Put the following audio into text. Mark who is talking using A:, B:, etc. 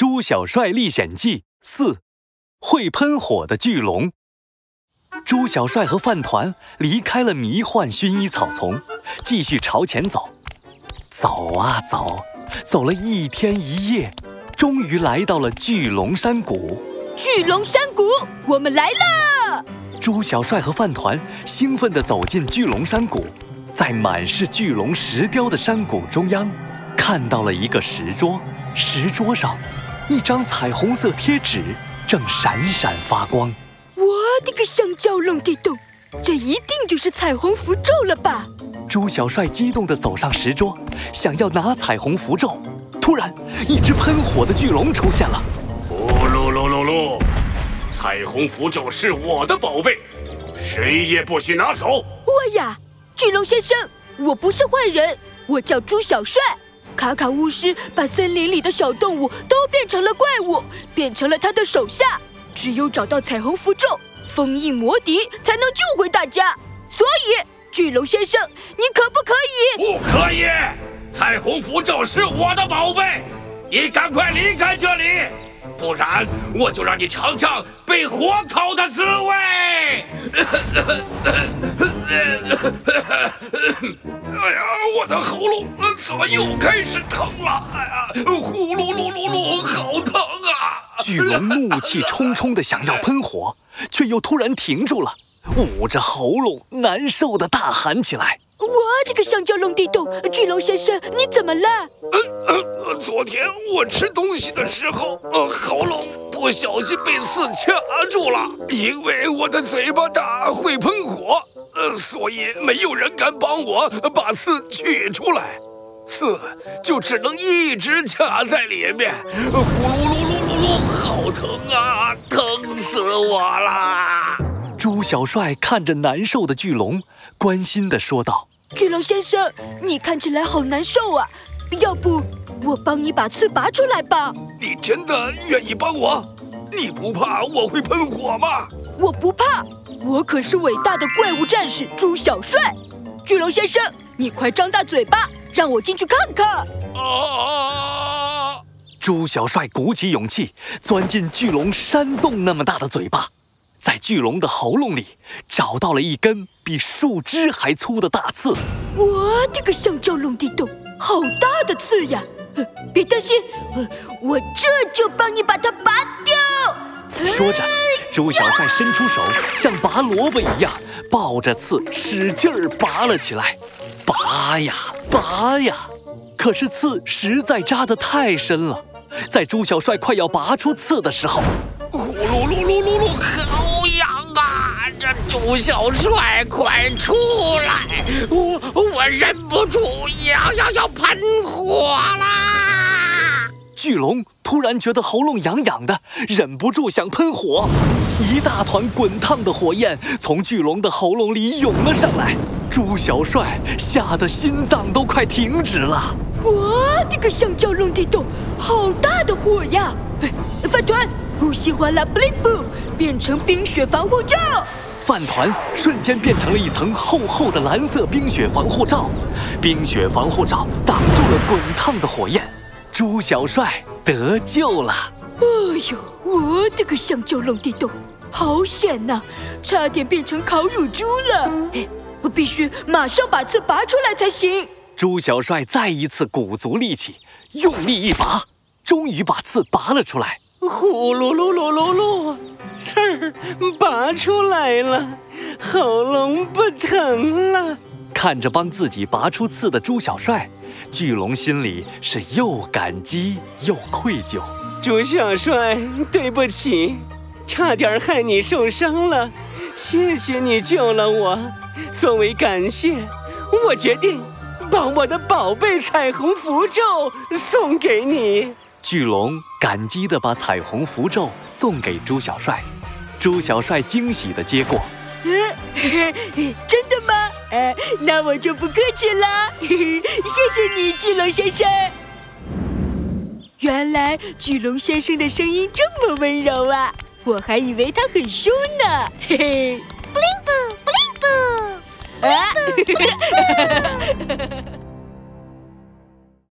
A: 猪小帅历险记四：会喷火的巨龙。猪小帅和饭团离开了迷幻薰衣草丛，继续朝前走。走啊走，走了一天一夜，终于来到了巨龙山谷。
B: 巨龙山谷，我们来了！
A: 猪小帅和饭团兴奋地走进巨龙山谷，在满是巨龙石雕的山谷中央，看到了一个石桌，石桌上一张彩虹色贴纸正闪闪发光。
B: 我的个香蕉龙地洞，这一定就是彩虹符咒了吧？
A: 猪小帅激动地走上石桌，想要拿彩虹符咒。突然，一只喷火的巨龙出现了。
C: 呼噜噜噜噜！彩虹符咒是我的宝贝，谁也不许拿走。
B: 我呀，巨龙先生，我不是坏人，我叫猪小帅。卡卡巫师把森林里的小动物都变成了怪物，变成了他的手下。只有找到彩虹符咒，封印魔笛，才能救回大家。所以，巨龙先生，你可不可以？
C: 不可以！彩虹符咒是我的宝贝，你赶快离开这里，不然我就让你尝尝被火烤的滋味。哎呀，我的喉咙怎么又开始疼了？哎呀，呼噜噜噜噜，好疼啊！
A: 巨龙怒气冲冲的想要喷火，却又突然停住了，捂着喉咙，难受的大喊起来：“
B: 我这个香蕉龙地洞，巨龙先生，你怎么了？”
C: 呃呃，昨天我吃东西的时候，呃，喉咙不小心被刺卡住了，因为我的嘴巴大，会喷火，呃，所以没有人敢帮我把刺取出来，刺就只能一直卡在里面，呼噜噜噜噜噜。好疼啊！疼死我啦！
A: 猪小帅看着难受的巨龙，关心地说道：“
B: 巨龙先生，你看起来好难受啊，要不我帮你把刺拔出来吧？”
C: 你真的愿意帮我？你不怕我会喷火吗？
B: 我不怕，我可是伟大的怪物战士猪小帅。巨龙先生，你快张大嘴巴，让我进去看看。啊！
A: 朱小帅鼓起勇气，钻进巨龙山洞那么大的嘴巴，在巨龙的喉咙里找到了一根比树枝还粗的大刺。
B: 我的个香蕉龙地洞，好大的刺呀！别担心，我这就帮你把它拔掉。
A: 说着，朱小帅伸出手，像拔萝卜一样抱着刺使劲儿拔了起来，拔呀拔呀，可是刺实在扎得太深了。在朱小帅快要拔出刺的时候，
C: 呼噜噜噜噜噜，好痒啊！这朱小帅快出来，我我忍不住要要要喷火啦！
A: 巨龙突然觉得喉咙痒痒的，忍不住想喷火，一大团滚烫的火焰从巨龙的喉咙里涌了上来，猪小帅吓得心脏都快停止了。
B: 我的个香蕉龙地洞，好大的火呀！饭团不喜欢了，布灵布变成冰雪防护罩。
A: 饭团瞬间变成了一层厚厚的蓝色冰雪防护罩，冰雪防护罩挡住了滚烫的火焰。猪小帅得救了！哎
B: 呦，我的个香蕉龙地洞，好险呐，差点变成烤乳猪了！我必须马上把刺拔出来才行。
A: 猪小帅再一次鼓足力气，用力一拔，终于把刺拔了出来。
D: 呼噜噜噜噜噜，刺儿拔出来了，喉咙不疼了。
A: 看着帮自己拔出刺的猪小帅，巨龙心里是又感激又愧疚。
D: 猪小帅，对不起，差点害你受伤了，谢谢你救了我。作为感谢，我决定。把我的宝贝彩虹符咒送给你。
A: 巨龙感激地把彩虹符咒送给朱小帅，朱小帅惊喜地接过。
B: 真的吗？呃，那我就不客气了。谢谢你，巨龙先生。原来巨龙先生的声音这么温柔啊，我还以为他很凶呢。嘿嘿。
E: 布灵布，布灵布，布灵布。